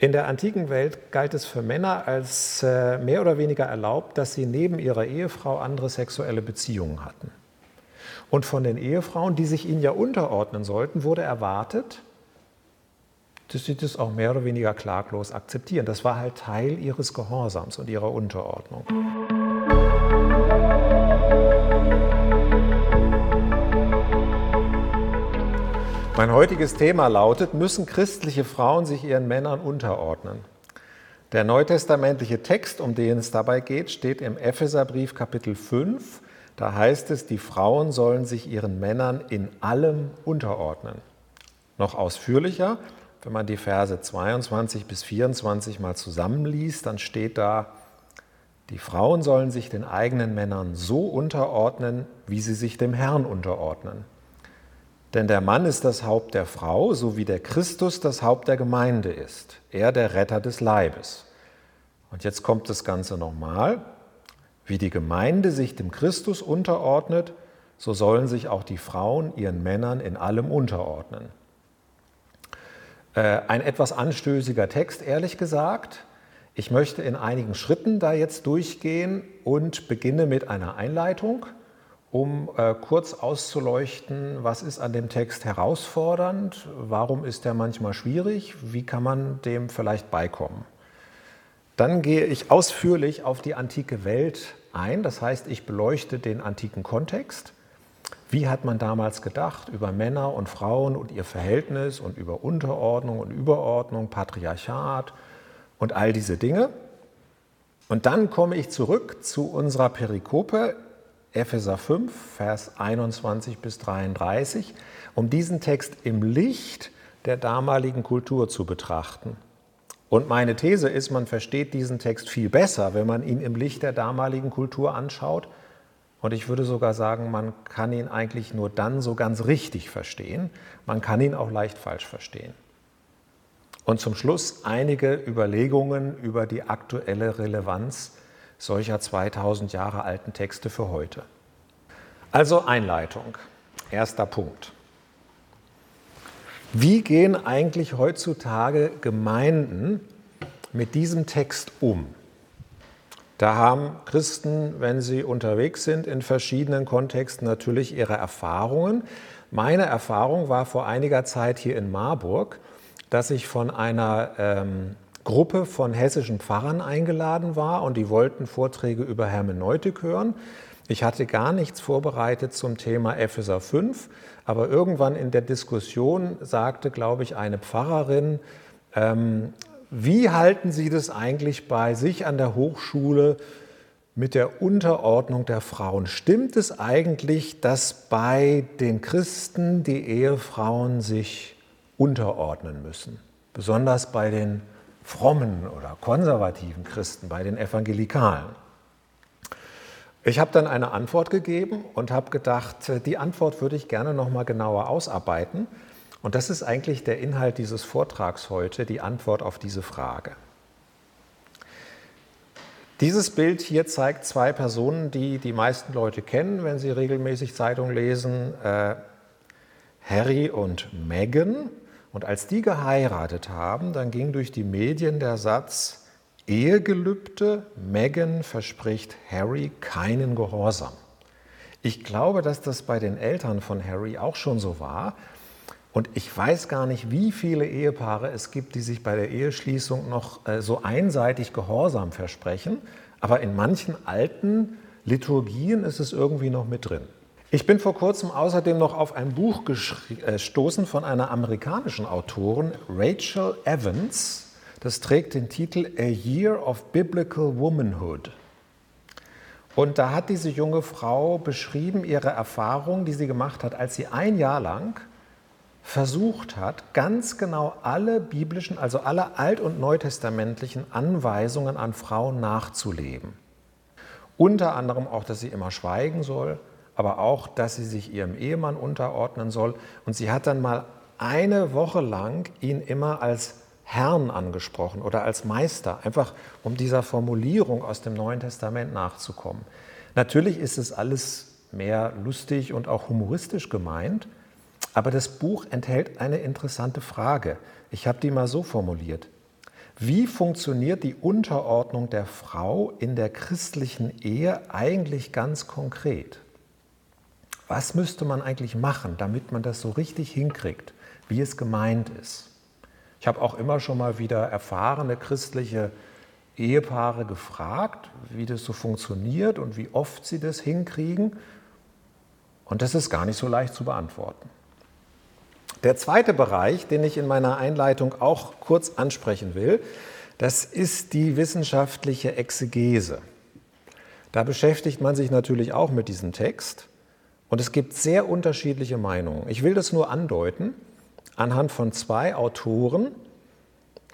In der antiken Welt galt es für Männer als äh, mehr oder weniger erlaubt, dass sie neben ihrer Ehefrau andere sexuelle Beziehungen hatten. Und von den Ehefrauen, die sich ihnen ja unterordnen sollten, wurde erwartet, dass sie das auch mehr oder weniger klaglos akzeptieren. Das war halt Teil ihres Gehorsams und ihrer Unterordnung. Mein heutiges Thema lautet, müssen christliche Frauen sich ihren Männern unterordnen? Der neutestamentliche Text, um den es dabei geht, steht im Epheserbrief Kapitel 5. Da heißt es, die Frauen sollen sich ihren Männern in allem unterordnen. Noch ausführlicher, wenn man die Verse 22 bis 24 mal zusammenliest, dann steht da, die Frauen sollen sich den eigenen Männern so unterordnen, wie sie sich dem Herrn unterordnen. Denn der Mann ist das Haupt der Frau, so wie der Christus das Haupt der Gemeinde ist, er der Retter des Leibes. Und jetzt kommt das Ganze nochmal. Wie die Gemeinde sich dem Christus unterordnet, so sollen sich auch die Frauen ihren Männern in allem unterordnen. Äh, ein etwas anstößiger Text, ehrlich gesagt. Ich möchte in einigen Schritten da jetzt durchgehen und beginne mit einer Einleitung um äh, kurz auszuleuchten, was ist an dem Text herausfordernd, warum ist er manchmal schwierig, wie kann man dem vielleicht beikommen. Dann gehe ich ausführlich auf die antike Welt ein, das heißt, ich beleuchte den antiken Kontext. Wie hat man damals gedacht über Männer und Frauen und ihr Verhältnis und über Unterordnung und Überordnung, Patriarchat und all diese Dinge? Und dann komme ich zurück zu unserer Perikope Epheser 5, Vers 21 bis 33, um diesen Text im Licht der damaligen Kultur zu betrachten. Und meine These ist, man versteht diesen Text viel besser, wenn man ihn im Licht der damaligen Kultur anschaut. Und ich würde sogar sagen, man kann ihn eigentlich nur dann so ganz richtig verstehen. Man kann ihn auch leicht falsch verstehen. Und zum Schluss einige Überlegungen über die aktuelle Relevanz solcher 2000 Jahre alten Texte für heute. Also Einleitung, erster Punkt. Wie gehen eigentlich heutzutage Gemeinden mit diesem Text um? Da haben Christen, wenn sie unterwegs sind in verschiedenen Kontexten, natürlich ihre Erfahrungen. Meine Erfahrung war vor einiger Zeit hier in Marburg, dass ich von einer ähm, Gruppe von hessischen Pfarrern eingeladen war und die wollten Vorträge über Hermeneutik hören. Ich hatte gar nichts vorbereitet zum Thema Epheser 5, aber irgendwann in der Diskussion sagte, glaube ich, eine Pfarrerin, ähm, wie halten Sie das eigentlich bei sich an der Hochschule mit der Unterordnung der Frauen? Stimmt es eigentlich, dass bei den Christen die Ehefrauen sich unterordnen müssen? Besonders bei den frommen oder konservativen Christen, bei den Evangelikalen. Ich habe dann eine Antwort gegeben und habe gedacht, äh, die Antwort würde ich gerne noch mal genauer ausarbeiten. Und das ist eigentlich der Inhalt dieses Vortrags heute, die Antwort auf diese Frage. Dieses Bild hier zeigt zwei Personen, die die meisten Leute kennen, wenn sie regelmäßig Zeitung lesen. Äh, Harry und Meghan. Und als die geheiratet haben, dann ging durch die Medien der Satz, Ehegelübde, Meghan verspricht Harry keinen Gehorsam. Ich glaube, dass das bei den Eltern von Harry auch schon so war. Und ich weiß gar nicht, wie viele Ehepaare es gibt, die sich bei der Eheschließung noch äh, so einseitig Gehorsam versprechen. Aber in manchen alten Liturgien ist es irgendwie noch mit drin. Ich bin vor kurzem außerdem noch auf ein Buch äh, gestoßen von einer amerikanischen Autorin, Rachel Evans. Das trägt den Titel A Year of Biblical Womanhood. Und da hat diese junge Frau beschrieben ihre Erfahrung, die sie gemacht hat, als sie ein Jahr lang versucht hat, ganz genau alle biblischen, also alle alt- und neutestamentlichen Anweisungen an Frauen nachzuleben. Unter anderem auch, dass sie immer schweigen soll, aber auch, dass sie sich ihrem Ehemann unterordnen soll. Und sie hat dann mal eine Woche lang ihn immer als Herrn angesprochen oder als Meister, einfach um dieser Formulierung aus dem Neuen Testament nachzukommen. Natürlich ist es alles mehr lustig und auch humoristisch gemeint, aber das Buch enthält eine interessante Frage. Ich habe die mal so formuliert. wie funktioniert die Unterordnung der Frau in der christlichen Ehe eigentlich ganz konkret? Was müsste man eigentlich machen, damit man das so richtig hinkriegt, wie es gemeint ist? Ich habe auch immer schon mal wieder erfahrene christliche Ehepaare gefragt, wie das so funktioniert und wie oft sie das hinkriegen. Und das ist gar nicht so leicht zu beantworten. Der zweite Bereich, den ich in meiner Einleitung auch kurz ansprechen will, das ist die wissenschaftliche Exegese. Da beschäftigt man sich natürlich auch mit diesem Text und es gibt sehr unterschiedliche Meinungen. Ich will das nur andeuten anhand von zwei Autoren.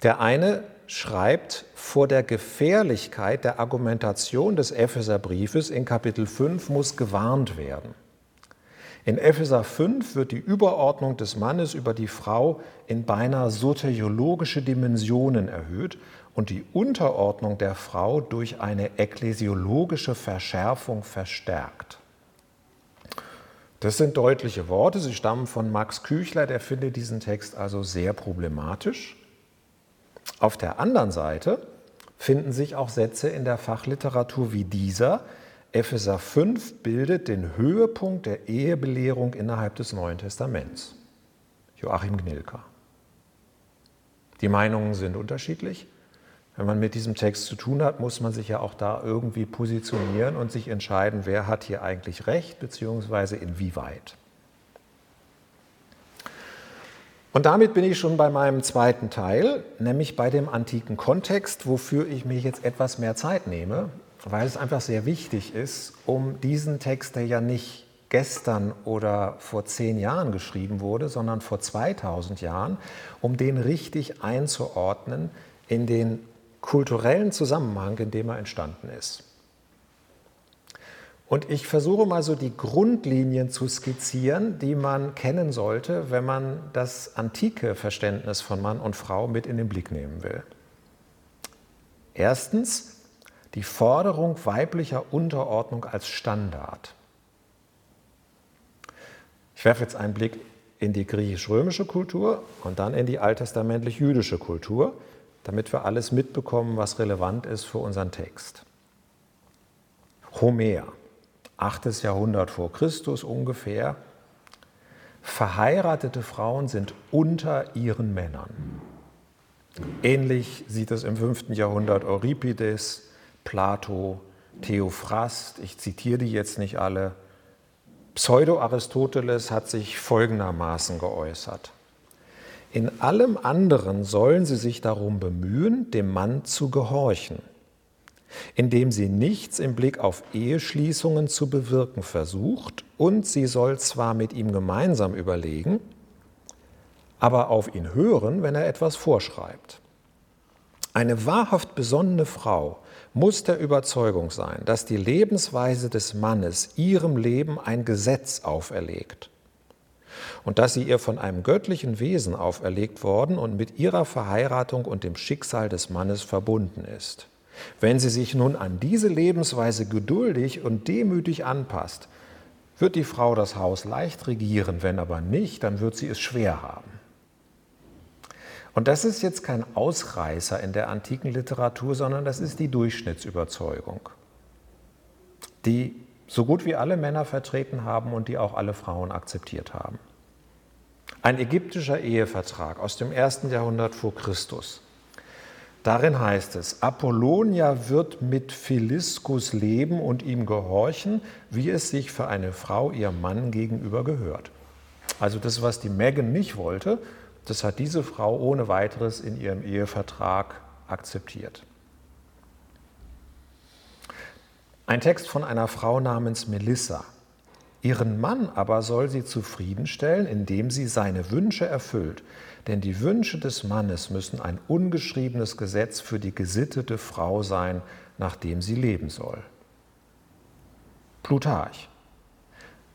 Der eine schreibt vor der Gefährlichkeit der Argumentation des Epheserbriefes in Kapitel 5 muss gewarnt werden. In Epheser 5 wird die Überordnung des Mannes über die Frau in beinahe soteriologische Dimensionen erhöht und die Unterordnung der Frau durch eine ekklesiologische Verschärfung verstärkt. Das sind deutliche Worte, sie stammen von Max Küchler, der findet diesen Text also sehr problematisch. Auf der anderen Seite finden sich auch Sätze in der Fachliteratur wie dieser, Epheser 5 bildet den Höhepunkt der Ehebelehrung innerhalb des Neuen Testaments. Joachim Gnilka. Die Meinungen sind unterschiedlich. Wenn man mit diesem Text zu tun hat, muss man sich ja auch da irgendwie positionieren und sich entscheiden, wer hat hier eigentlich recht, beziehungsweise inwieweit. Und damit bin ich schon bei meinem zweiten Teil, nämlich bei dem antiken Kontext, wofür ich mir jetzt etwas mehr Zeit nehme, weil es einfach sehr wichtig ist, um diesen Text, der ja nicht gestern oder vor zehn Jahren geschrieben wurde, sondern vor 2000 Jahren, um den richtig einzuordnen in den kulturellen Zusammenhang, in dem er entstanden ist. Und ich versuche mal so die Grundlinien zu skizzieren, die man kennen sollte, wenn man das antike Verständnis von Mann und Frau mit in den Blick nehmen will. Erstens, die Forderung weiblicher Unterordnung als Standard. Ich werfe jetzt einen Blick in die griechisch-römische Kultur und dann in die alttestamentlich-jüdische Kultur, damit wir alles mitbekommen, was relevant ist für unseren Text. Homer, 8. Jahrhundert vor Christus ungefähr. Verheiratete Frauen sind unter ihren Männern. Ähnlich sieht es im 5. Jahrhundert Euripides, Plato, Theophrast, ich zitiere die jetzt nicht alle. Pseudo-Aristoteles hat sich folgendermaßen geäußert. In allem anderen sollen sie sich darum bemühen, dem Mann zu gehorchen, indem sie nichts im Blick auf Eheschließungen zu bewirken versucht, und sie soll zwar mit ihm gemeinsam überlegen, aber auf ihn hören, wenn er etwas vorschreibt. Eine wahrhaft besonnene Frau muss der Überzeugung sein, dass die Lebensweise des Mannes ihrem Leben ein Gesetz auferlegt und dass sie ihr von einem göttlichen Wesen auferlegt worden und mit ihrer Verheiratung und dem Schicksal des Mannes verbunden ist. Wenn sie sich nun an diese Lebensweise geduldig und demütig anpasst, wird die Frau das Haus leicht regieren, wenn aber nicht, dann wird sie es schwer haben. Und das ist jetzt kein Ausreißer in der antiken Literatur, sondern das ist die Durchschnittsüberzeugung, die so gut wie alle Männer vertreten haben und die auch alle Frauen akzeptiert haben. Ein ägyptischer Ehevertrag aus dem ersten Jahrhundert vor Christus. Darin heißt es, Apollonia wird mit Philiskus leben und ihm gehorchen, wie es sich für eine Frau ihrem Mann gegenüber gehört. Also das, was die Megan nicht wollte, das hat diese Frau ohne weiteres in ihrem Ehevertrag akzeptiert. Ein Text von einer Frau namens Melissa. Ihren Mann aber soll sie zufriedenstellen, indem sie seine Wünsche erfüllt. Denn die Wünsche des Mannes müssen ein ungeschriebenes Gesetz für die gesittete Frau sein, nach dem sie leben soll. Plutarch.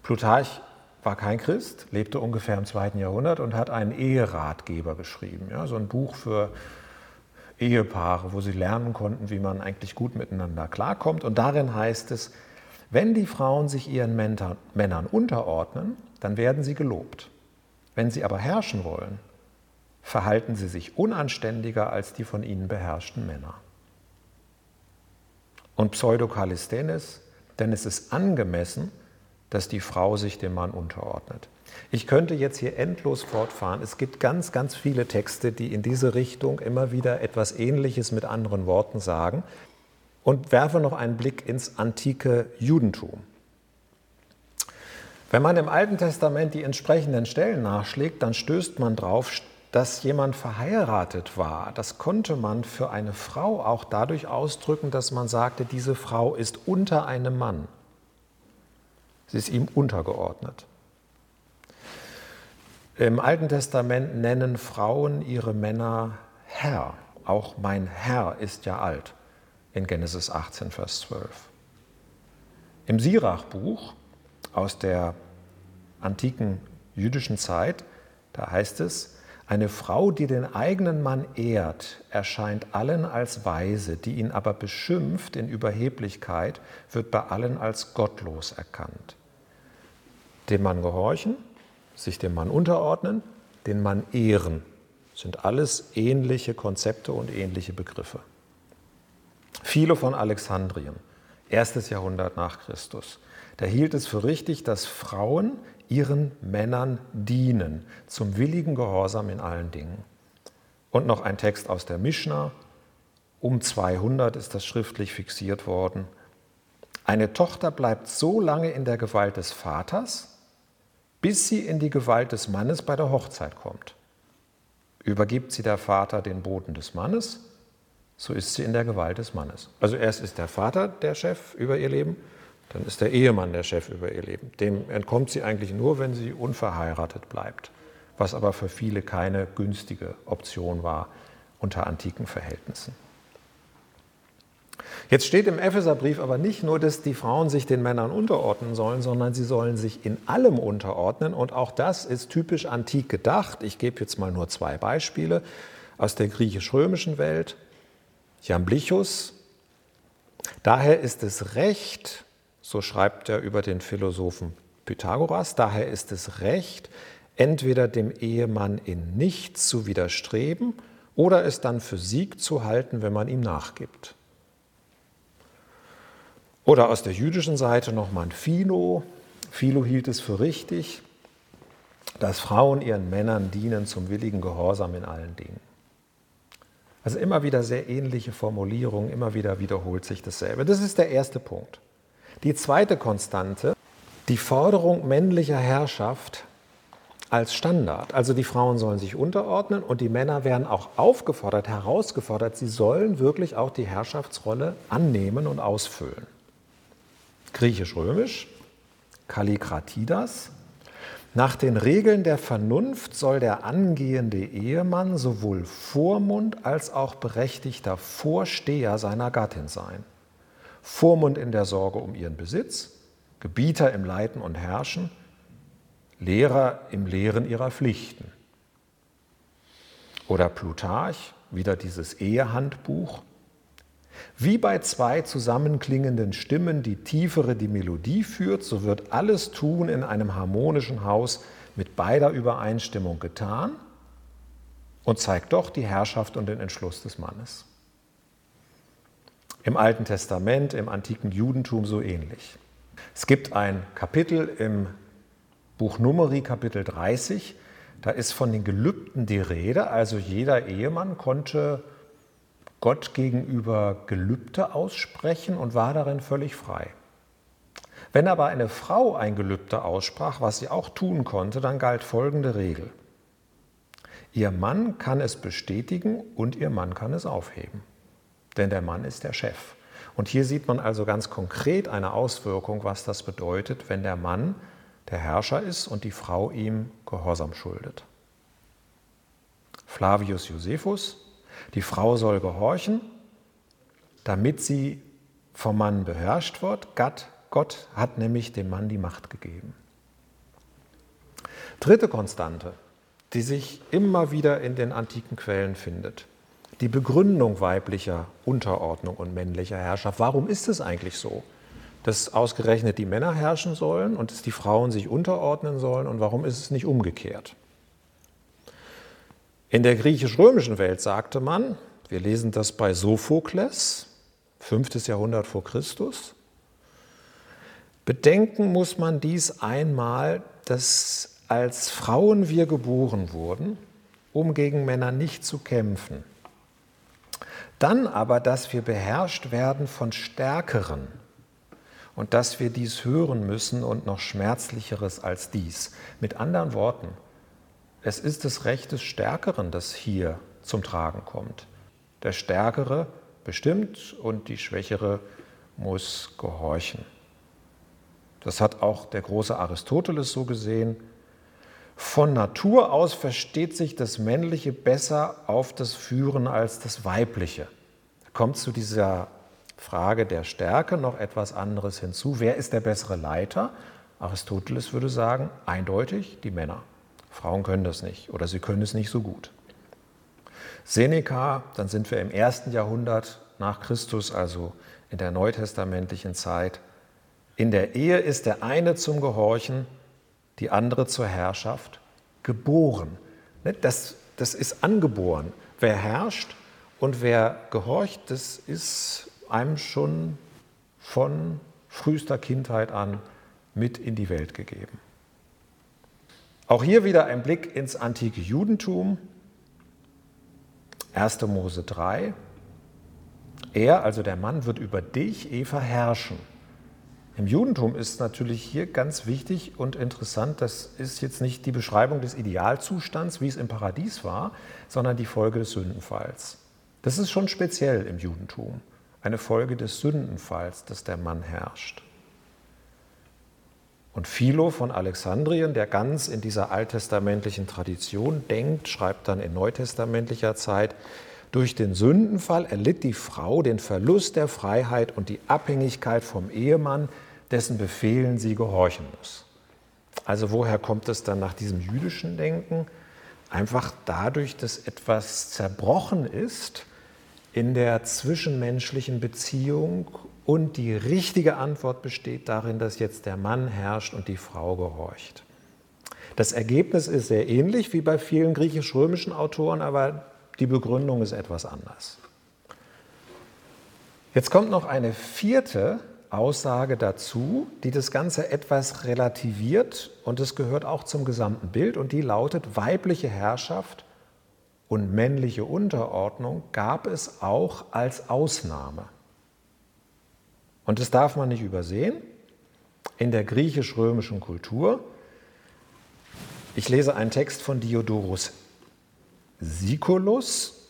Plutarch war kein Christ, lebte ungefähr im zweiten Jahrhundert und hat einen Eheratgeber geschrieben. Ja, so ein Buch für Ehepaare, wo sie lernen konnten, wie man eigentlich gut miteinander klarkommt. Und darin heißt es, wenn die Frauen sich ihren Männern unterordnen, dann werden sie gelobt. Wenn sie aber herrschen wollen, verhalten sie sich unanständiger als die von ihnen beherrschten Männer. Und Pseudokalisthenes, denn es ist angemessen, dass die Frau sich dem Mann unterordnet. Ich könnte jetzt hier endlos fortfahren. Es gibt ganz, ganz viele Texte, die in diese Richtung immer wieder etwas Ähnliches mit anderen Worten sagen. Und werfe noch einen Blick ins antike Judentum. Wenn man im Alten Testament die entsprechenden Stellen nachschlägt, dann stößt man darauf, dass jemand verheiratet war. Das konnte man für eine Frau auch dadurch ausdrücken, dass man sagte, diese Frau ist unter einem Mann. Sie ist ihm untergeordnet. Im Alten Testament nennen Frauen ihre Männer Herr. Auch mein Herr ist ja alt in Genesis 18, Vers 12. Im Sirachbuch aus der antiken jüdischen Zeit, da heißt es, eine Frau, die den eigenen Mann ehrt, erscheint allen als weise, die ihn aber beschimpft in Überheblichkeit, wird bei allen als gottlos erkannt. Dem Mann gehorchen, sich dem Mann unterordnen, den Mann ehren, sind alles ähnliche Konzepte und ähnliche Begriffe. Viele von Alexandrien, erstes Jahrhundert nach Christus, da hielt es für richtig, dass Frauen ihren Männern dienen, zum willigen Gehorsam in allen Dingen. Und noch ein Text aus der Mishnah, um 200 ist das schriftlich fixiert worden. Eine Tochter bleibt so lange in der Gewalt des Vaters, bis sie in die Gewalt des Mannes bei der Hochzeit kommt. Übergibt sie der Vater den Boden des Mannes, so ist sie in der Gewalt des Mannes. Also erst ist der Vater der Chef über ihr Leben, dann ist der Ehemann der Chef über ihr Leben. Dem entkommt sie eigentlich nur, wenn sie unverheiratet bleibt, was aber für viele keine günstige Option war unter antiken Verhältnissen. Jetzt steht im Epheserbrief aber nicht nur, dass die Frauen sich den Männern unterordnen sollen, sondern sie sollen sich in allem unterordnen. Und auch das ist typisch antik gedacht. Ich gebe jetzt mal nur zwei Beispiele aus der griechisch-römischen Welt. Jamblichus. Daher ist es Recht, so schreibt er über den Philosophen Pythagoras, daher ist es Recht, entweder dem Ehemann in nichts zu widerstreben oder es dann für Sieg zu halten, wenn man ihm nachgibt. Oder aus der jüdischen Seite nochmal Philo. Philo hielt es für richtig, dass Frauen ihren Männern dienen zum willigen Gehorsam in allen Dingen. Also immer wieder sehr ähnliche Formulierungen, immer wieder wiederholt sich dasselbe. Das ist der erste Punkt. Die zweite Konstante, die Forderung männlicher Herrschaft als Standard. Also die Frauen sollen sich unterordnen und die Männer werden auch aufgefordert, herausgefordert, sie sollen wirklich auch die Herrschaftsrolle annehmen und ausfüllen. Griechisch-römisch, Kallikratidas, nach den Regeln der Vernunft soll der angehende Ehemann sowohl Vormund als auch berechtigter Vorsteher seiner Gattin sein. Vormund in der Sorge um ihren Besitz, Gebieter im Leiten und Herrschen, Lehrer im Lehren ihrer Pflichten. Oder Plutarch, wieder dieses Ehehandbuch, wie bei zwei zusammenklingenden Stimmen die tiefere die Melodie führt, so wird alles Tun in einem harmonischen Haus mit beider Übereinstimmung getan und zeigt doch die Herrschaft und den Entschluss des Mannes. Im Alten Testament, im antiken Judentum so ähnlich. Es gibt ein Kapitel im Buch Numeri, Kapitel 30, da ist von den Gelübden die Rede, also jeder Ehemann konnte Gott gegenüber Gelübde aussprechen und war darin völlig frei. Wenn aber eine Frau ein Gelübde aussprach, was sie auch tun konnte, dann galt folgende Regel. Ihr Mann kann es bestätigen und ihr Mann kann es aufheben. Denn der Mann ist der Chef. Und hier sieht man also ganz konkret eine Auswirkung, was das bedeutet, wenn der Mann der Herrscher ist und die Frau ihm Gehorsam schuldet. Flavius Josephus, die Frau soll gehorchen, damit sie vom Mann beherrscht wird. Gott, Gott hat nämlich dem Mann die Macht gegeben. Dritte Konstante, die sich immer wieder in den antiken Quellen findet. Die Begründung weiblicher Unterordnung und männlicher Herrschaft. Warum ist es eigentlich so, dass ausgerechnet die Männer herrschen sollen und dass die Frauen sich unterordnen sollen und warum ist es nicht umgekehrt? In der griechisch-römischen Welt sagte man, wir lesen das bei Sophokles, 5. Jahrhundert vor Christus, bedenken muss man dies einmal, dass als Frauen wir geboren wurden, um gegen Männer nicht zu kämpfen. Dann aber, dass wir beherrscht werden von Stärkeren und dass wir dies hören müssen und noch schmerzlicheres als dies. Mit anderen Worten, es ist das Recht des Stärkeren, das hier zum Tragen kommt. Der Stärkere bestimmt und die Schwächere muss gehorchen. Das hat auch der große Aristoteles so gesehen. Von Natur aus versteht sich das Männliche besser auf das Führen als das Weibliche. Da kommt zu dieser Frage der Stärke noch etwas anderes hinzu. Wer ist der bessere Leiter? Aristoteles würde sagen, eindeutig die Männer. Frauen können das nicht oder sie können es nicht so gut. Seneca, dann sind wir im ersten Jahrhundert nach Christus, also in der neutestamentlichen Zeit. In der Ehe ist der eine zum Gehorchen, die andere zur Herrschaft geboren. Ne, das, das ist angeboren. Wer herrscht und wer gehorcht, das ist einem schon von frühester Kindheit an mit in die Welt gegeben. Auch hier wieder ein Blick ins antike Judentum. 1. Mose 3. Er, also der Mann, wird über dich, Eva, herrschen. Im Judentum ist natürlich hier ganz wichtig und interessant, das ist jetzt nicht die Beschreibung des Idealzustands, wie es im Paradies war, sondern die Folge des Sündenfalls. Das ist schon speziell im Judentum, eine Folge des Sündenfalls, dass der Mann herrscht. Und Philo von Alexandrien, der ganz in dieser alttestamentlichen Tradition denkt, schreibt dann in neutestamentlicher Zeit, durch den Sündenfall erlitt die Frau den Verlust der Freiheit und die Abhängigkeit vom Ehemann, dessen Befehlen sie gehorchen muss. Also woher kommt es dann nach diesem jüdischen Denken? Einfach dadurch, dass etwas zerbrochen ist in der zwischenmenschlichen Beziehung und die richtige Antwort besteht darin, dass jetzt der Mann herrscht und die Frau gehorcht. Das Ergebnis ist sehr ähnlich wie bei vielen griechisch-römischen Autoren, aber die Begründung ist etwas anders. Jetzt kommt noch eine vierte Aussage dazu, die das Ganze etwas relativiert und es gehört auch zum gesamten Bild und die lautet, weibliche Herrschaft und männliche Unterordnung gab es auch als Ausnahme. Und das darf man nicht übersehen. In der griechisch-römischen Kultur, ich lese einen Text von Diodorus Siculus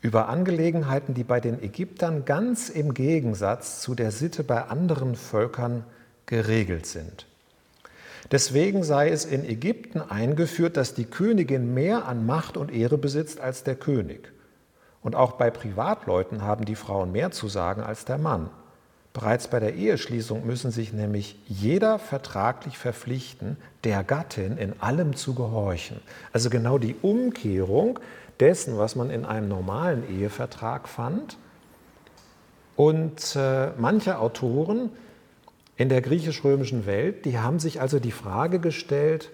über Angelegenheiten, die bei den Ägyptern ganz im Gegensatz zu der Sitte bei anderen Völkern geregelt sind. Deswegen sei es in Ägypten eingeführt, dass die Königin mehr an Macht und Ehre besitzt als der König. Und auch bei Privatleuten haben die Frauen mehr zu sagen als der Mann. Bereits bei der Eheschließung müssen sich nämlich jeder vertraglich verpflichten, der Gattin in allem zu gehorchen. Also genau die Umkehrung dessen, was man in einem normalen Ehevertrag fand. Und äh, manche Autoren in der griechisch-römischen Welt, die haben sich also die Frage gestellt,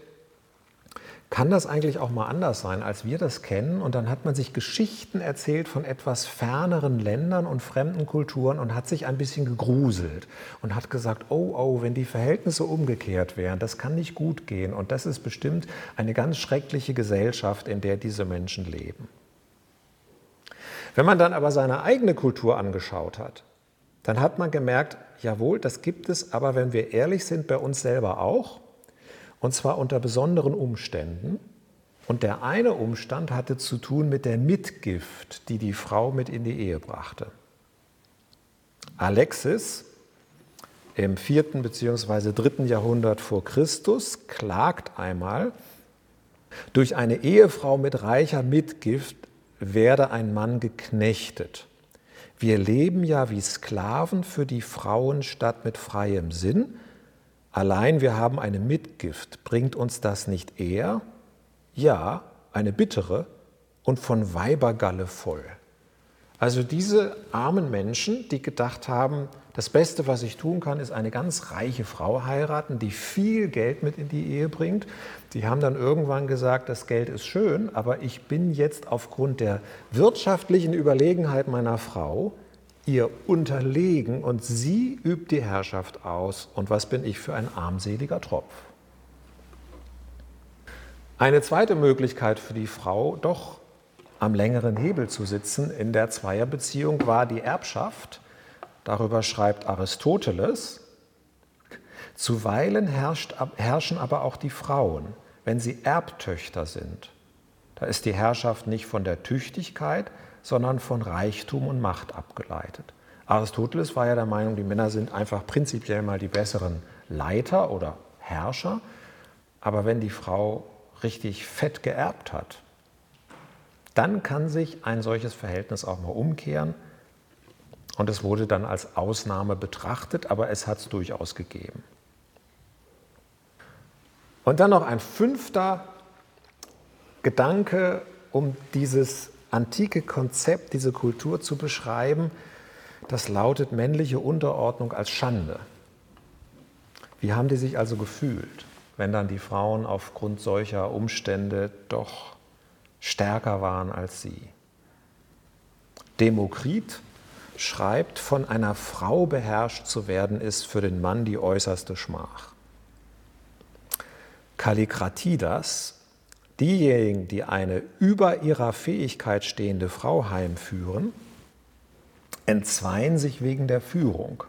kann das eigentlich auch mal anders sein, als wir das kennen? Und dann hat man sich Geschichten erzählt von etwas ferneren Ländern und fremden Kulturen und hat sich ein bisschen gegruselt und hat gesagt, oh, oh, wenn die Verhältnisse umgekehrt wären, das kann nicht gut gehen. Und das ist bestimmt eine ganz schreckliche Gesellschaft, in der diese Menschen leben. Wenn man dann aber seine eigene Kultur angeschaut hat, dann hat man gemerkt, jawohl, das gibt es, aber wenn wir ehrlich sind, bei uns selber auch. Und zwar unter besonderen Umständen. Und der eine Umstand hatte zu tun mit der Mitgift, die die Frau mit in die Ehe brachte. Alexis im vierten bzw. dritten Jahrhundert vor Christus klagt einmal, durch eine Ehefrau mit reicher Mitgift werde ein Mann geknechtet. Wir leben ja wie Sklaven für die Frauen statt mit freiem Sinn, Allein wir haben eine Mitgift, bringt uns das nicht eher? Ja, eine bittere und von Weibergalle voll. Also diese armen Menschen, die gedacht haben, das Beste, was ich tun kann, ist eine ganz reiche Frau heiraten, die viel Geld mit in die Ehe bringt. Die haben dann irgendwann gesagt, das Geld ist schön, aber ich bin jetzt aufgrund der wirtschaftlichen Überlegenheit meiner Frau ihr unterlegen und sie übt die Herrschaft aus. Und was bin ich für ein armseliger Tropf? Eine zweite Möglichkeit für die Frau, doch am längeren Hebel zu sitzen in der Zweierbeziehung, war die Erbschaft. Darüber schreibt Aristoteles. Zuweilen herrscht, herrschen aber auch die Frauen, wenn sie Erbtöchter sind. Da ist die Herrschaft nicht von der Tüchtigkeit, sondern von Reichtum und Macht abgeleitet. Aristoteles war ja der Meinung, die Männer sind einfach prinzipiell mal die besseren Leiter oder Herrscher. Aber wenn die Frau richtig fett geerbt hat, dann kann sich ein solches Verhältnis auch mal umkehren. Und es wurde dann als Ausnahme betrachtet, aber es hat es durchaus gegeben. Und dann noch ein fünfter Gedanke, um dieses antike Konzept, diese Kultur zu beschreiben, das lautet männliche Unterordnung als Schande. Wie haben die sich also gefühlt, wenn dann die Frauen aufgrund solcher Umstände doch stärker waren als sie? Demokrit schreibt, von einer Frau beherrscht zu werden, ist für den Mann die äußerste Schmach. Kallikratidas, diejenigen, die eine über ihrer Fähigkeit stehende Frau heimführen, entzweien sich wegen der Führung.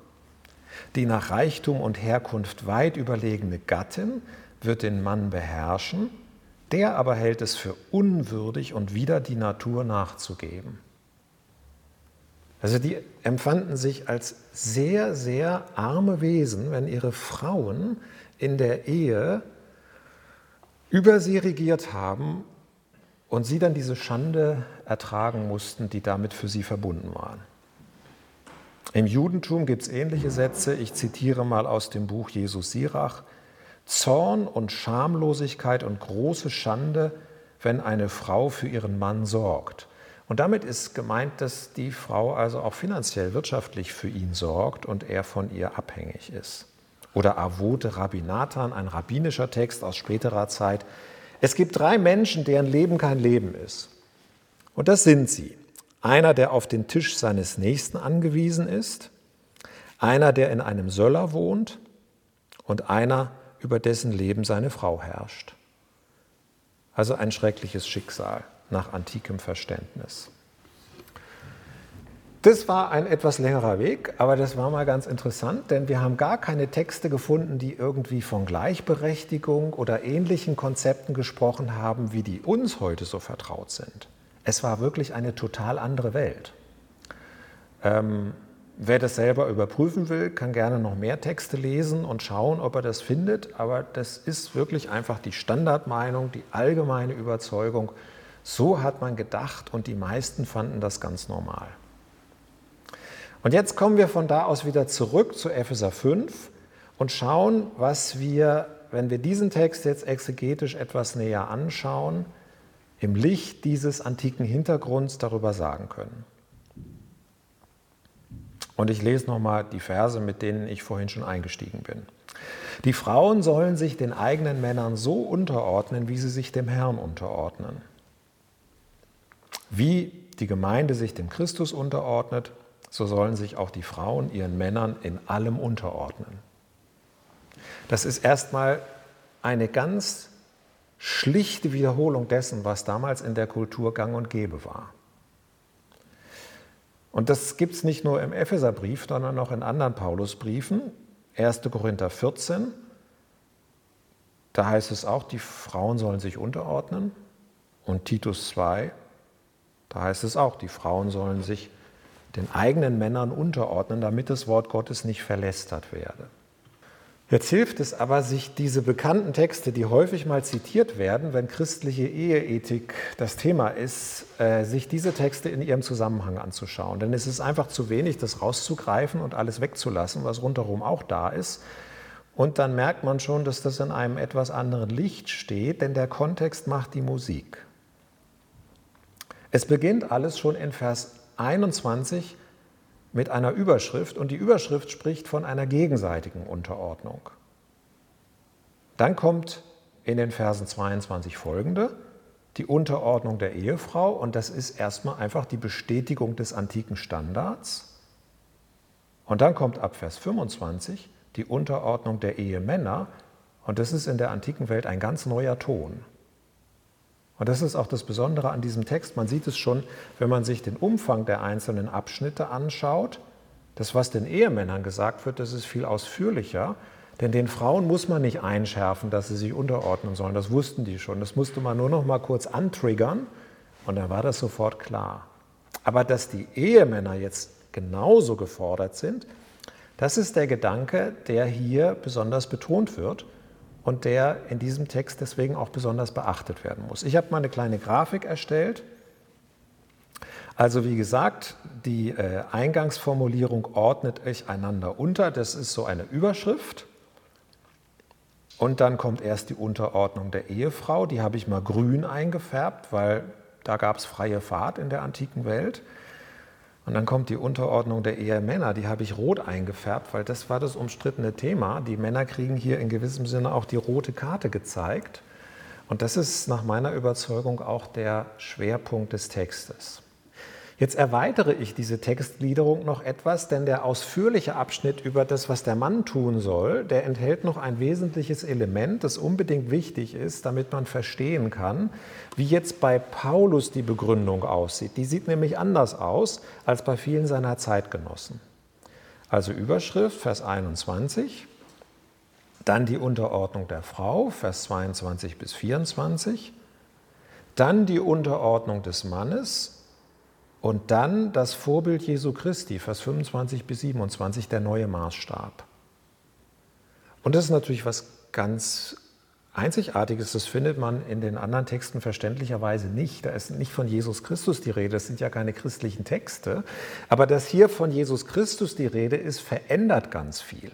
Die nach Reichtum und Herkunft weit überlegene Gattin wird den Mann beherrschen, der aber hält es für unwürdig und wieder die Natur nachzugeben. Also die empfanden sich als sehr, sehr arme Wesen, wenn ihre Frauen in der Ehe über sie regiert haben und sie dann diese Schande ertragen mussten, die damit für sie verbunden waren. Im Judentum gibt es ähnliche Sätze. Ich zitiere mal aus dem Buch Jesus Sirach. Zorn und Schamlosigkeit und große Schande, wenn eine Frau für ihren Mann sorgt. Und damit ist gemeint, dass die Frau also auch finanziell, wirtschaftlich für ihn sorgt und er von ihr abhängig ist. Oder Avote Rabbinatan, ein rabbinischer Text aus späterer Zeit. Es gibt drei Menschen, deren Leben kein Leben ist. Und das sind sie. Einer, der auf den Tisch seines Nächsten angewiesen ist, einer, der in einem Söller wohnt und einer, über dessen Leben seine Frau herrscht. Also ein schreckliches Schicksal nach antikem Verständnis. Das war ein etwas längerer Weg, aber das war mal ganz interessant, denn wir haben gar keine Texte gefunden, die irgendwie von Gleichberechtigung oder ähnlichen Konzepten gesprochen haben, wie die uns heute so vertraut sind. Es war wirklich eine total andere Welt. Ähm, wer das selber überprüfen will, kann gerne noch mehr Texte lesen und schauen, ob er das findet. Aber das ist wirklich einfach die Standardmeinung, die allgemeine Überzeugung. So hat man gedacht und die meisten fanden das ganz normal. Und jetzt kommen wir von da aus wieder zurück zu Epheser 5 und schauen, was wir, wenn wir diesen Text jetzt exegetisch etwas näher anschauen, im Licht dieses antiken Hintergrunds darüber sagen können. Und ich lese nochmal die Verse, mit denen ich vorhin schon eingestiegen bin. Die Frauen sollen sich den eigenen Männern so unterordnen, wie sie sich dem Herrn unterordnen. Wie die Gemeinde sich dem Christus unterordnet, so sollen sich auch die Frauen ihren Männern in allem unterordnen. Das ist erstmal eine ganz schlichte Wiederholung dessen, was damals in der Kultur gang und gäbe war. Und das gibt es nicht nur im Epheserbrief, sondern auch in anderen Paulusbriefen. 1. Korinther 14, da heißt es auch, die Frauen sollen sich unterordnen. Und Titus 2, da heißt es auch, die Frauen sollen sich den eigenen Männern unterordnen, damit das Wort Gottes nicht verlästert werde. Jetzt hilft es aber, sich diese bekannten Texte, die häufig mal zitiert werden, wenn christliche Eheethik das Thema ist, äh, sich diese Texte in ihrem Zusammenhang anzuschauen. Denn es ist einfach zu wenig, das rauszugreifen und alles wegzulassen, was rundherum auch da ist. Und dann merkt man schon, dass das in einem etwas anderen Licht steht, denn der Kontext macht die Musik. Es beginnt alles schon in Vers 21 mit einer Überschrift und die Überschrift spricht von einer gegenseitigen Unterordnung. Dann kommt in den Versen 22 folgende, die Unterordnung der Ehefrau und das ist erstmal einfach die Bestätigung des antiken Standards. Und dann kommt ab Vers 25 die Unterordnung der Ehemänner und das ist in der antiken Welt ein ganz neuer Ton. Und das ist auch das Besondere an diesem Text. Man sieht es schon, wenn man sich den Umfang der einzelnen Abschnitte anschaut. Das, was den Ehemännern gesagt wird, das ist viel ausführlicher. Denn den Frauen muss man nicht einschärfen, dass sie sich unterordnen sollen. Das wussten die schon. Das musste man nur noch mal kurz antriggern und dann war das sofort klar. Aber dass die Ehemänner jetzt genauso gefordert sind, das ist der Gedanke, der hier besonders betont wird und der in diesem Text deswegen auch besonders beachtet werden muss. Ich habe mal eine kleine Grafik erstellt. Also wie gesagt, die äh, Eingangsformulierung ordnet euch einander unter. Das ist so eine Überschrift. Und dann kommt erst die Unterordnung der Ehefrau. Die habe ich mal grün eingefärbt, weil da gab es freie Fahrt in der antiken Welt. Und dann kommt die Unterordnung der Ehemänner, die habe ich rot eingefärbt, weil das war das umstrittene Thema. Die Männer kriegen hier in gewissem Sinne auch die rote Karte gezeigt. Und das ist nach meiner Überzeugung auch der Schwerpunkt des Textes. Jetzt erweitere ich diese Textgliederung noch etwas, denn der ausführliche Abschnitt über das, was der Mann tun soll, der enthält noch ein wesentliches Element, das unbedingt wichtig ist, damit man verstehen kann, wie jetzt bei Paulus die Begründung aussieht. Die sieht nämlich anders aus als bei vielen seiner Zeitgenossen. Also Überschrift, Vers 21, dann die Unterordnung der Frau, Vers 22 bis 24, dann die Unterordnung des Mannes, und dann das Vorbild Jesu Christi, Vers 25 bis 27, der neue Maßstab. Und das ist natürlich was ganz Einzigartiges, das findet man in den anderen Texten verständlicherweise nicht. Da ist nicht von Jesus Christus die Rede, das sind ja keine christlichen Texte. Aber dass hier von Jesus Christus die Rede ist, verändert ganz viel.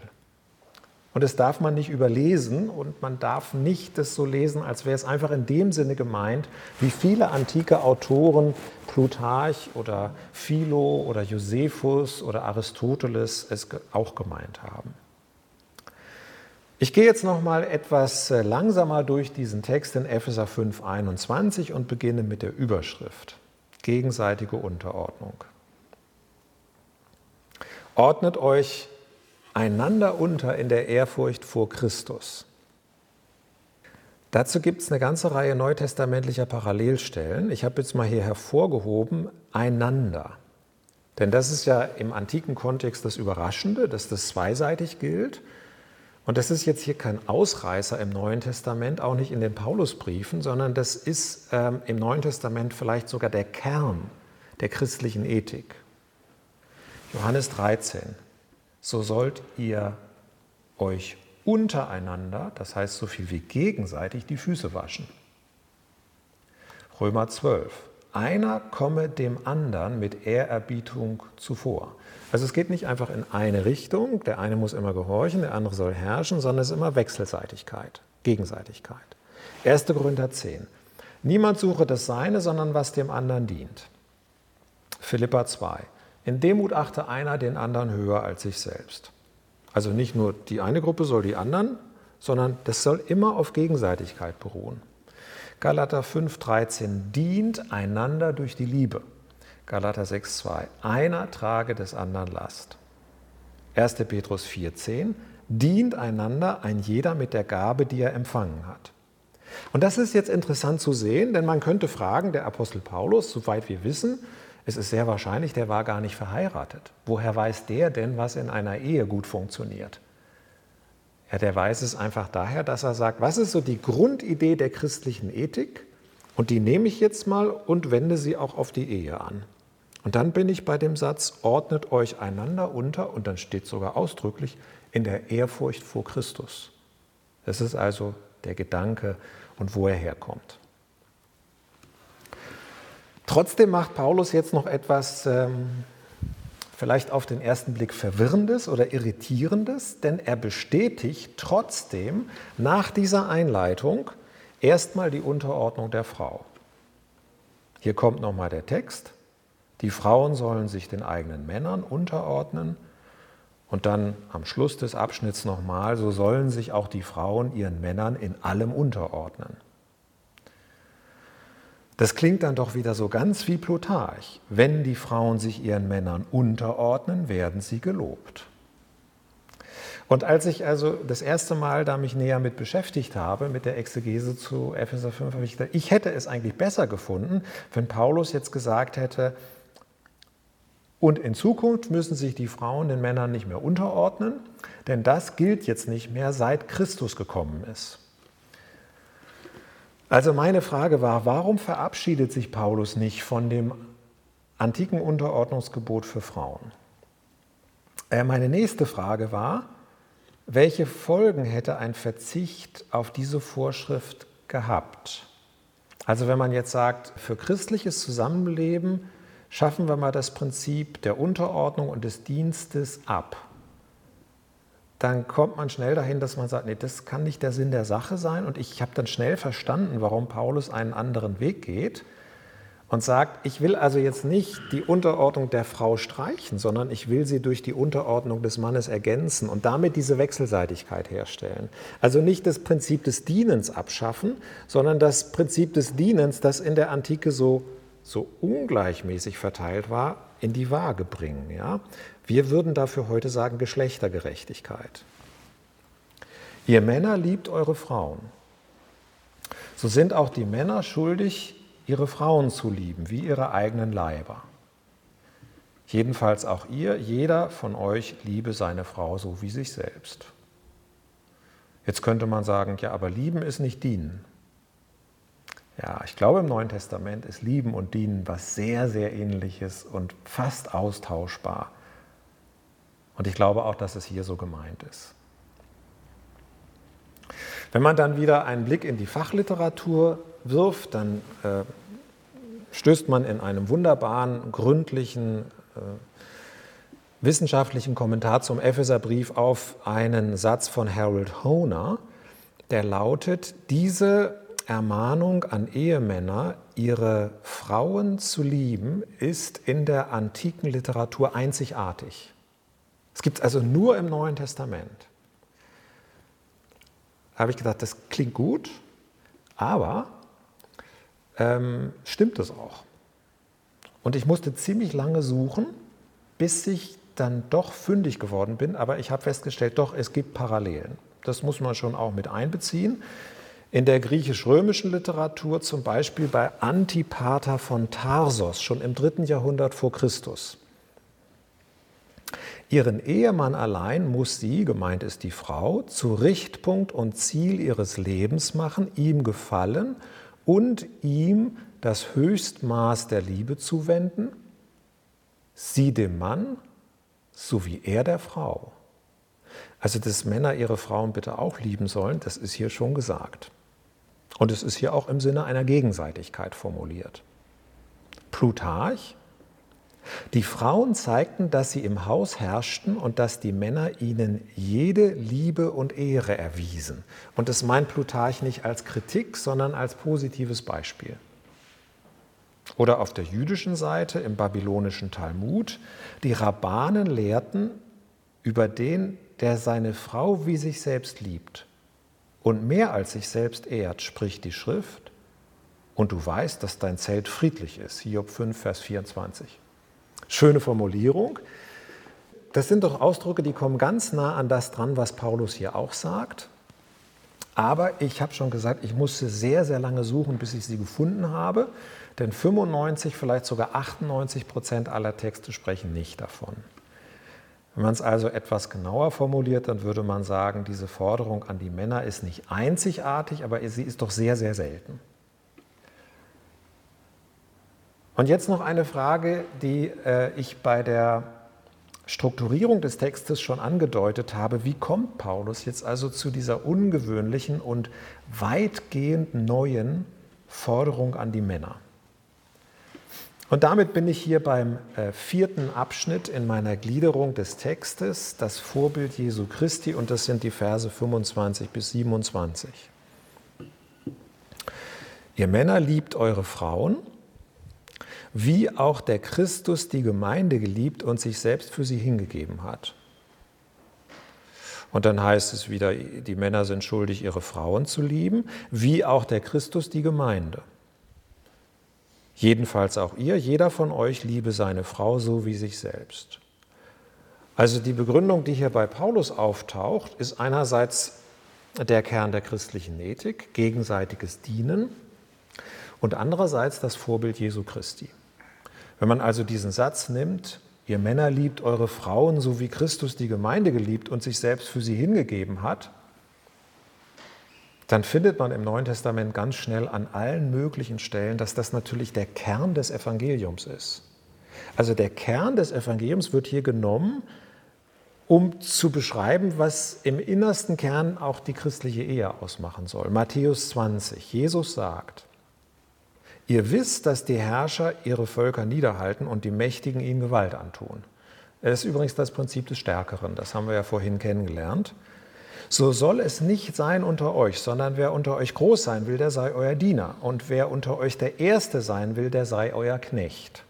Und das darf man nicht überlesen und man darf nicht das so lesen, als wäre es einfach in dem Sinne gemeint, wie viele antike Autoren, Plutarch oder Philo oder Josephus oder Aristoteles es auch gemeint haben. Ich gehe jetzt noch mal etwas äh, langsamer durch diesen Text in Epheser 5:21 und beginne mit der Überschrift gegenseitige Unterordnung. Ordnet euch einander unter in der Ehrfurcht vor Christus. Dazu gibt es eine ganze Reihe neutestamentlicher Parallelstellen. Ich habe jetzt mal hier hervorgehoben, einander. Denn das ist ja im antiken Kontext das Überraschende, dass das zweiseitig gilt. Und das ist jetzt hier kein Ausreißer im Neuen Testament, auch nicht in den Paulusbriefen, sondern das ist ähm, im Neuen Testament vielleicht sogar der Kern der christlichen Ethik. Johannes 13 so sollt ihr euch untereinander, das heißt so viel wie gegenseitig, die Füße waschen. Römer 12. Einer komme dem anderen mit Ehrerbietung zuvor. Also es geht nicht einfach in eine Richtung, der eine muss immer gehorchen, der andere soll herrschen, sondern es ist immer Wechselseitigkeit, Gegenseitigkeit. 1. Korinther 10. Niemand suche das Seine, sondern was dem anderen dient. Philippa 2. In Demut achte einer den anderen höher als sich selbst. Also nicht nur die eine Gruppe soll die anderen, sondern das soll immer auf Gegenseitigkeit beruhen. Galater 5,13 dient einander durch die Liebe. Galater 6,2 einer trage des anderen Last. 1. Petrus 4,10 dient einander ein jeder mit der Gabe, die er empfangen hat. Und das ist jetzt interessant zu sehen, denn man könnte fragen, der Apostel Paulus, soweit wir wissen, es ist sehr wahrscheinlich, der war gar nicht verheiratet. Woher weiß der denn, was in einer Ehe gut funktioniert? Ja, der weiß es einfach daher, dass er sagt, was ist so die Grundidee der christlichen Ethik? Und die nehme ich jetzt mal und wende sie auch auf die Ehe an. Und dann bin ich bei dem Satz, ordnet euch einander unter, und dann steht sogar ausdrücklich, in der Ehrfurcht vor Christus. Das ist also der Gedanke und wo er herkommt. Trotzdem macht Paulus jetzt noch etwas ähm, vielleicht auf den ersten Blick verwirrendes oder irritierendes, denn er bestätigt trotzdem nach dieser Einleitung erstmal die Unterordnung der Frau. Hier kommt nochmal der Text. Die Frauen sollen sich den eigenen Männern unterordnen. Und dann am Schluss des Abschnitts nochmal, so sollen sich auch die Frauen ihren Männern in allem unterordnen. Das klingt dann doch wieder so ganz wie Plutarch. Wenn die Frauen sich ihren Männern unterordnen, werden sie gelobt. Und als ich also das erste Mal da mich näher mit beschäftigt habe, mit der Exegese zu Epheser 5, habe ich gedacht, ich hätte es eigentlich besser gefunden, wenn Paulus jetzt gesagt hätte, und in Zukunft müssen sich die Frauen den Männern nicht mehr unterordnen, denn das gilt jetzt nicht mehr, seit Christus gekommen ist. Also meine Frage war, warum verabschiedet sich Paulus nicht von dem antiken Unterordnungsgebot für Frauen? Äh, meine nächste Frage war, welche Folgen hätte ein Verzicht auf diese Vorschrift gehabt? Also wenn man jetzt sagt, für christliches Zusammenleben schaffen wir mal das Prinzip der Unterordnung und des Dienstes ab. Dann kommt man schnell dahin, dass man sagt, nee, das kann nicht der Sinn der Sache sein. Und ich habe dann schnell verstanden, warum Paulus einen anderen Weg geht und sagt, ich will also jetzt nicht die Unterordnung der Frau streichen, sondern ich will sie durch die Unterordnung des Mannes ergänzen und damit diese Wechselseitigkeit herstellen. Also nicht das Prinzip des Dienens abschaffen, sondern das Prinzip des Dienens, das in der Antike so so ungleichmäßig verteilt war, in die Waage bringen. Ja? Wir würden dafür heute sagen Geschlechtergerechtigkeit. Ihr Männer liebt eure Frauen. So sind auch die Männer schuldig, ihre Frauen zu lieben, wie ihre eigenen Leiber. Jedenfalls auch ihr, jeder von euch liebe seine Frau so wie sich selbst. Jetzt könnte man sagen, ja, aber lieben ist nicht dienen. Ja, ich glaube, im Neuen Testament ist Lieben und Dienen was sehr, sehr ähnliches und fast austauschbar. Und ich glaube auch, dass es hier so gemeint ist. Wenn man dann wieder einen Blick in die Fachliteratur wirft, dann äh, stößt man in einem wunderbaren, gründlichen, äh, wissenschaftlichen Kommentar zum Epheserbrief auf einen Satz von Harold Honer, der lautet, diese Ermahnung an Ehemänner, ihre Frauen zu lieben, ist in der antiken Literatur einzigartig. Es gibt es also nur im Neuen Testament. Da habe ich gedacht, das klingt gut, aber ähm, stimmt es auch? Und ich musste ziemlich lange suchen, bis ich dann doch fündig geworden bin, aber ich habe festgestellt, doch, es gibt Parallelen. Das muss man schon auch mit einbeziehen in der griechisch-römischen Literatur, zum Beispiel bei Antipater von Tarsos, schon im dritten Jahrhundert vor Christus. Ihren Ehemann allein muss sie, gemeint ist die Frau, zu Richtpunkt und Ziel ihres Lebens machen, ihm gefallen und ihm das Höchstmaß der Liebe zuwenden, sie dem Mann sowie er der Frau. Also, dass Männer ihre Frauen bitte auch lieben sollen, das ist hier schon gesagt. Und es ist hier auch im Sinne einer Gegenseitigkeit formuliert. Plutarch, die Frauen zeigten, dass sie im Haus herrschten und dass die Männer ihnen jede Liebe und Ehre erwiesen. Und das meint Plutarch nicht als Kritik, sondern als positives Beispiel. Oder auf der jüdischen Seite im babylonischen Talmud, die Rabbanen lehrten über den, der seine Frau wie sich selbst liebt und mehr als sich selbst ehrt, spricht die Schrift, und du weißt, dass dein Zelt friedlich ist. Hiob 5, Vers 24. Schöne Formulierung. Das sind doch Ausdrücke, die kommen ganz nah an das dran, was Paulus hier auch sagt. Aber ich habe schon gesagt, ich musste sehr, sehr lange suchen, bis ich sie gefunden habe. Denn 95, vielleicht sogar 98 Prozent aller Texte sprechen nicht davon. Wenn man es also etwas genauer formuliert, dann würde man sagen, diese Forderung an die Männer ist nicht einzigartig, aber sie ist doch sehr, sehr selten. Und jetzt noch eine Frage, die äh, ich bei der Strukturierung des Textes schon angedeutet habe. Wie kommt Paulus jetzt also zu dieser ungewöhnlichen und weitgehend neuen Forderung an die Männer? Und damit bin ich hier beim äh, vierten Abschnitt in meiner Gliederung des Textes, das Vorbild Jesu Christi, und das sind die Verse 25 bis 27. Ihr Männer liebt eure Frauen, wie auch der Christus die Gemeinde geliebt und sich selbst für sie hingegeben hat. Und dann heißt es wieder, die Männer sind schuldig, ihre Frauen zu lieben, wie auch der Christus die Gemeinde. Jedenfalls auch ihr, jeder von euch liebe seine Frau so wie sich selbst. Also die Begründung, die hier bei Paulus auftaucht, ist einerseits der Kern der christlichen Ethik, gegenseitiges Dienen und andererseits das Vorbild Jesu Christi. Wenn man also diesen Satz nimmt, ihr Männer liebt eure Frauen so wie Christus die Gemeinde geliebt und sich selbst für sie hingegeben hat, dann findet man im Neuen Testament ganz schnell an allen möglichen Stellen, dass das natürlich der Kern des Evangeliums ist. Also der Kern des Evangeliums wird hier genommen, um zu beschreiben, was im innersten Kern auch die christliche Ehe ausmachen soll. Matthäus 20, Jesus sagt, ihr wisst, dass die Herrscher ihre Völker niederhalten und die Mächtigen ihnen Gewalt antun. Das ist übrigens das Prinzip des Stärkeren, das haben wir ja vorhin kennengelernt. So soll es nicht sein unter euch, sondern wer unter euch groß sein will, der sei euer Diener. Und wer unter euch der Erste sein will, der sei euer Knecht.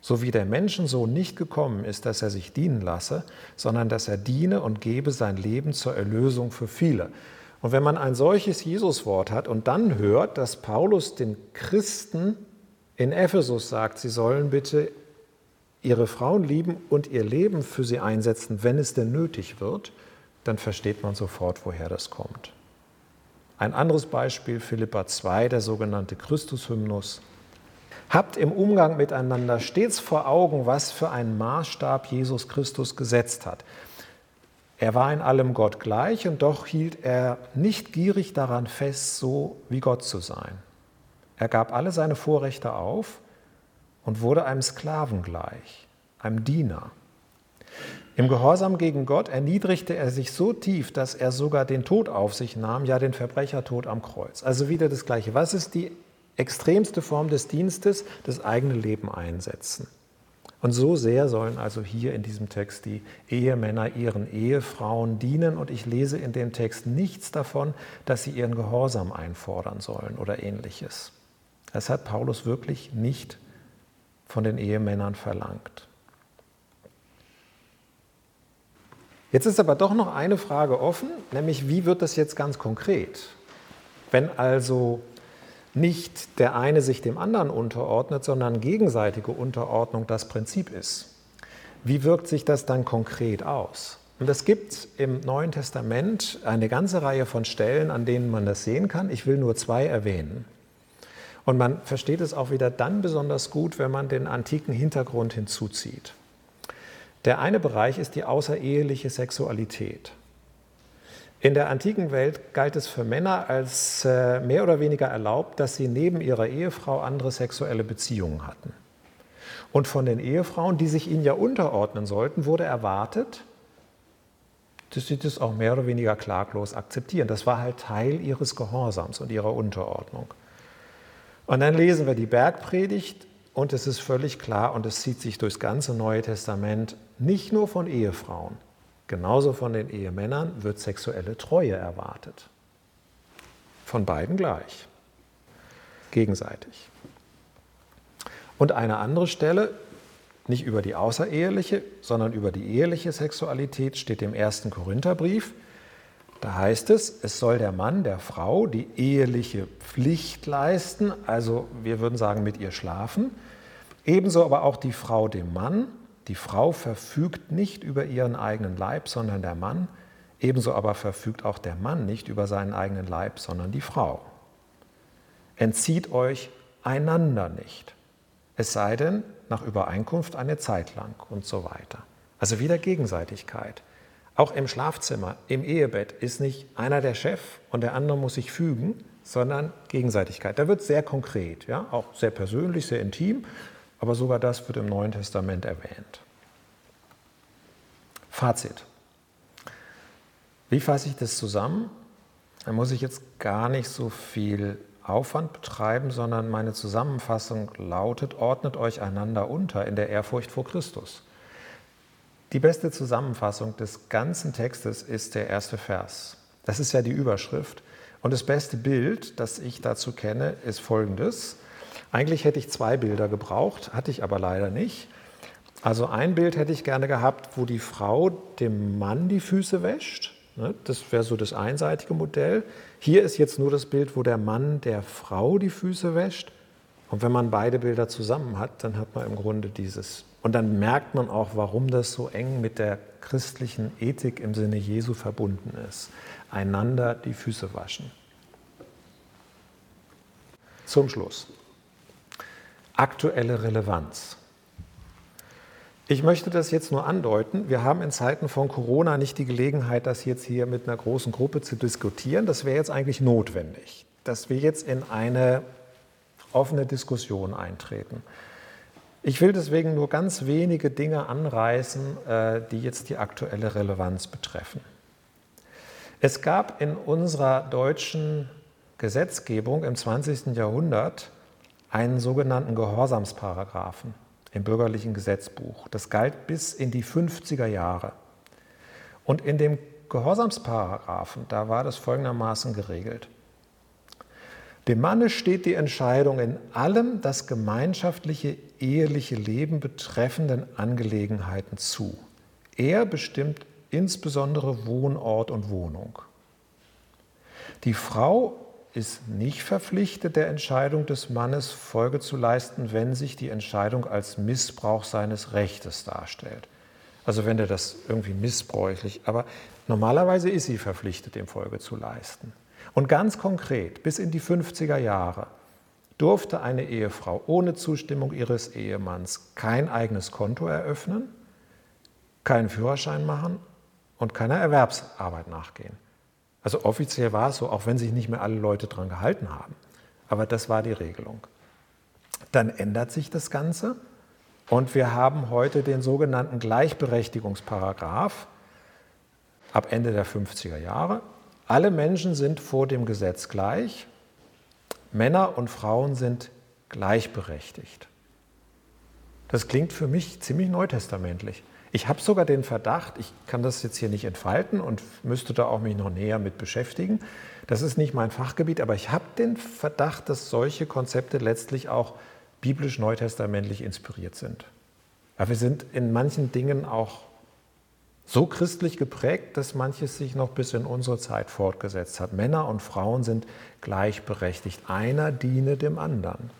So wie der Menschensohn nicht gekommen ist, dass er sich dienen lasse, sondern dass er diene und gebe sein Leben zur Erlösung für viele. Und wenn man ein solches Jesuswort hat und dann hört, dass Paulus den Christen in Ephesus sagt, sie sollen bitte ihre Frauen lieben und ihr Leben für sie einsetzen, wenn es denn nötig wird, dann versteht man sofort, woher das kommt. Ein anderes Beispiel, Philippa 2, der sogenannte Christushymnus. Habt im Umgang miteinander stets vor Augen, was für einen Maßstab Jesus Christus gesetzt hat. Er war in allem Gott gleich und doch hielt er nicht gierig daran fest, so wie Gott zu sein. Er gab alle seine Vorrechte auf und wurde einem Sklaven gleich, einem Diener. Im Gehorsam gegen Gott erniedrigte er sich so tief, dass er sogar den Tod auf sich nahm, ja den Verbrechertod am Kreuz. Also wieder das Gleiche. Was ist die extremste Form des Dienstes? Das eigene Leben einsetzen. Und so sehr sollen also hier in diesem Text die Ehemänner ihren Ehefrauen dienen. Und ich lese in dem Text nichts davon, dass sie ihren Gehorsam einfordern sollen oder ähnliches. Das hat Paulus wirklich nicht von den Ehemännern verlangt. Jetzt ist aber doch noch eine Frage offen, nämlich wie wird das jetzt ganz konkret? Wenn also nicht der eine sich dem anderen unterordnet, sondern gegenseitige Unterordnung das Prinzip ist. Wie wirkt sich das dann konkret aus? Und es gibt im Neuen Testament eine ganze Reihe von Stellen, an denen man das sehen kann. Ich will nur zwei erwähnen. Und man versteht es auch wieder dann besonders gut, wenn man den antiken Hintergrund hinzuzieht. Der eine Bereich ist die außereheliche Sexualität. In der antiken Welt galt es für Männer als äh, mehr oder weniger erlaubt, dass sie neben ihrer Ehefrau andere sexuelle Beziehungen hatten. Und von den Ehefrauen, die sich ihnen ja unterordnen sollten, wurde erwartet, dass sie das auch mehr oder weniger klaglos akzeptieren. Das war halt Teil ihres Gehorsams und ihrer Unterordnung. Und dann lesen wir die Bergpredigt und es ist völlig klar und es zieht sich durchs ganze Neue Testament, nicht nur von Ehefrauen, genauso von den Ehemännern wird sexuelle Treue erwartet. Von beiden gleich, gegenseitig. Und eine andere Stelle, nicht über die außereheliche, sondern über die eheliche Sexualität, steht im ersten Korintherbrief. Da heißt es, es soll der Mann der Frau die eheliche Pflicht leisten, also wir würden sagen mit ihr schlafen, ebenso aber auch die Frau dem Mann. Die Frau verfügt nicht über ihren eigenen Leib, sondern der Mann, ebenso aber verfügt auch der Mann nicht über seinen eigenen Leib, sondern die Frau. Entzieht euch einander nicht, es sei denn nach Übereinkunft eine Zeit lang und so weiter. Also wieder Gegenseitigkeit. Auch im Schlafzimmer, im Ehebett ist nicht einer der Chef und der andere muss sich fügen, sondern Gegenseitigkeit. Da wird sehr konkret, ja, auch sehr persönlich, sehr intim, aber sogar das wird im Neuen Testament erwähnt. Fazit. Wie fasse ich das zusammen? Da muss ich jetzt gar nicht so viel Aufwand betreiben, sondern meine Zusammenfassung lautet, ordnet euch einander unter in der Ehrfurcht vor Christus. Die beste Zusammenfassung des ganzen Textes ist der erste Vers. Das ist ja die Überschrift. Und das beste Bild, das ich dazu kenne, ist folgendes. Eigentlich hätte ich zwei Bilder gebraucht, hatte ich aber leider nicht. Also ein Bild hätte ich gerne gehabt, wo die Frau dem Mann die Füße wäscht. Ne, das wäre so das einseitige Modell. Hier ist jetzt nur das Bild, wo der Mann der Frau die Füße wäscht. Und wenn man beide Bilder zusammen hat, dann hat man im Grunde dieses. Und dann merkt man auch, warum das so eng mit der christlichen Ethik im Sinne Jesu verbunden ist. Einander die Füße waschen. Zum Schluss. Aktuelle Relevanz. Ich möchte das jetzt nur andeuten. Wir haben in Zeiten von Corona nicht die Gelegenheit, das jetzt hier mit einer großen Gruppe zu diskutieren. Das wäre jetzt eigentlich notwendig, dass wir jetzt in eine offene Diskussion eintreten. Ich will deswegen nur ganz wenige Dinge anreißen, äh, die jetzt die aktuelle Relevanz betreffen. Es gab in unserer deutschen Gesetzgebung im 20. Jahrhundert einen sogenannten Gehorsamsparagraphen im bürgerlichen Gesetzbuch. Das galt bis in die 50er Jahre. Und in dem Gehorsamsparagraphen, da war das folgendermaßen geregelt. Dem Manne steht die Entscheidung in allem das gemeinschaftliche eheliche Leben betreffenden Angelegenheiten zu. Er bestimmt insbesondere Wohnort und Wohnung. Die Frau ist nicht verpflichtet, der Entscheidung des Mannes Folge zu leisten, wenn sich die Entscheidung als Missbrauch seines Rechtes darstellt. Also wenn er das irgendwie missbräuchlich, aber normalerweise ist sie verpflichtet, dem Folge zu leisten. Und ganz konkret, bis in die 50er Jahre durfte eine Ehefrau ohne Zustimmung ihres Ehemanns kein eigenes Konto eröffnen, keinen Führerschein machen und keiner Erwerbsarbeit nachgehen. Also offiziell war es so, auch wenn sich nicht mehr alle Leute daran gehalten haben. Aber das war die Regelung. Dann ändert sich das Ganze und wir haben heute den sogenannten Gleichberechtigungsparagraph ab Ende der 50er Jahre alle Menschen sind vor dem Gesetz gleich. Männer und Frauen sind gleichberechtigt. Das klingt für mich ziemlich neutestamentlich. Ich habe sogar den Verdacht, ich kann das jetzt hier nicht entfalten und müsste da auch mich noch näher mit beschäftigen. Das ist nicht mein Fachgebiet, aber ich habe den Verdacht, dass solche Konzepte letztlich auch biblisch neutestamentlich inspiriert sind. Aber wir sind in manchen Dingen auch so christlich geprägt, dass manches sich noch bis in unsere Zeit fortgesetzt hat. Männer und Frauen sind gleichberechtigt. Einer diene dem anderen.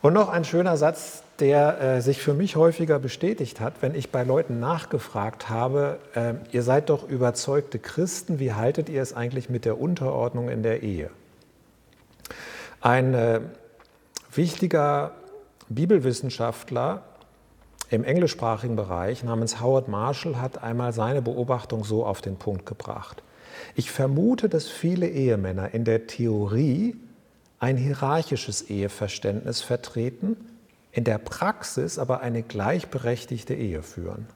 Und noch ein schöner Satz, der äh, sich für mich häufiger bestätigt hat, wenn ich bei Leuten nachgefragt habe, äh, ihr seid doch überzeugte Christen, wie haltet ihr es eigentlich mit der Unterordnung in der Ehe? Ein äh, wichtiger Bibelwissenschaftler im englischsprachigen Bereich namens Howard Marshall hat einmal seine Beobachtung so auf den Punkt gebracht. Ich vermute, dass viele Ehemänner in der Theorie ein hierarchisches Eheverständnis vertreten, in der Praxis aber eine gleichberechtigte Ehe führen.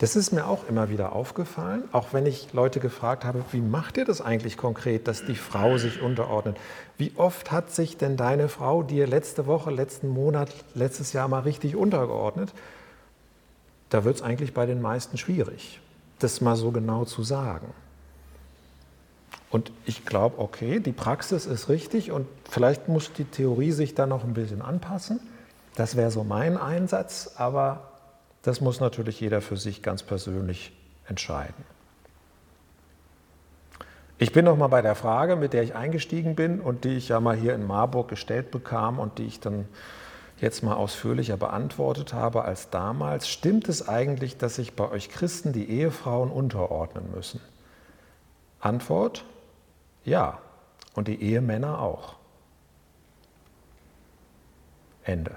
Das ist mir auch immer wieder aufgefallen, auch wenn ich Leute gefragt habe, wie macht ihr das eigentlich konkret, dass die Frau sich unterordnet? Wie oft hat sich denn deine Frau dir letzte Woche, letzten Monat, letztes Jahr mal richtig untergeordnet? Da wird es eigentlich bei den meisten schwierig, das mal so genau zu sagen. Und ich glaube, okay, die Praxis ist richtig und vielleicht muss die Theorie sich da noch ein bisschen anpassen. Das wäre so mein Einsatz, aber das muss natürlich jeder für sich ganz persönlich entscheiden. Ich bin noch mal bei der Frage, mit der ich eingestiegen bin und die ich ja mal hier in Marburg gestellt bekam und die ich dann jetzt mal ausführlicher beantwortet habe als damals. Stimmt es eigentlich, dass sich bei euch Christen die Ehefrauen unterordnen müssen? Antwort, ja. Und die Ehemänner auch. Ende.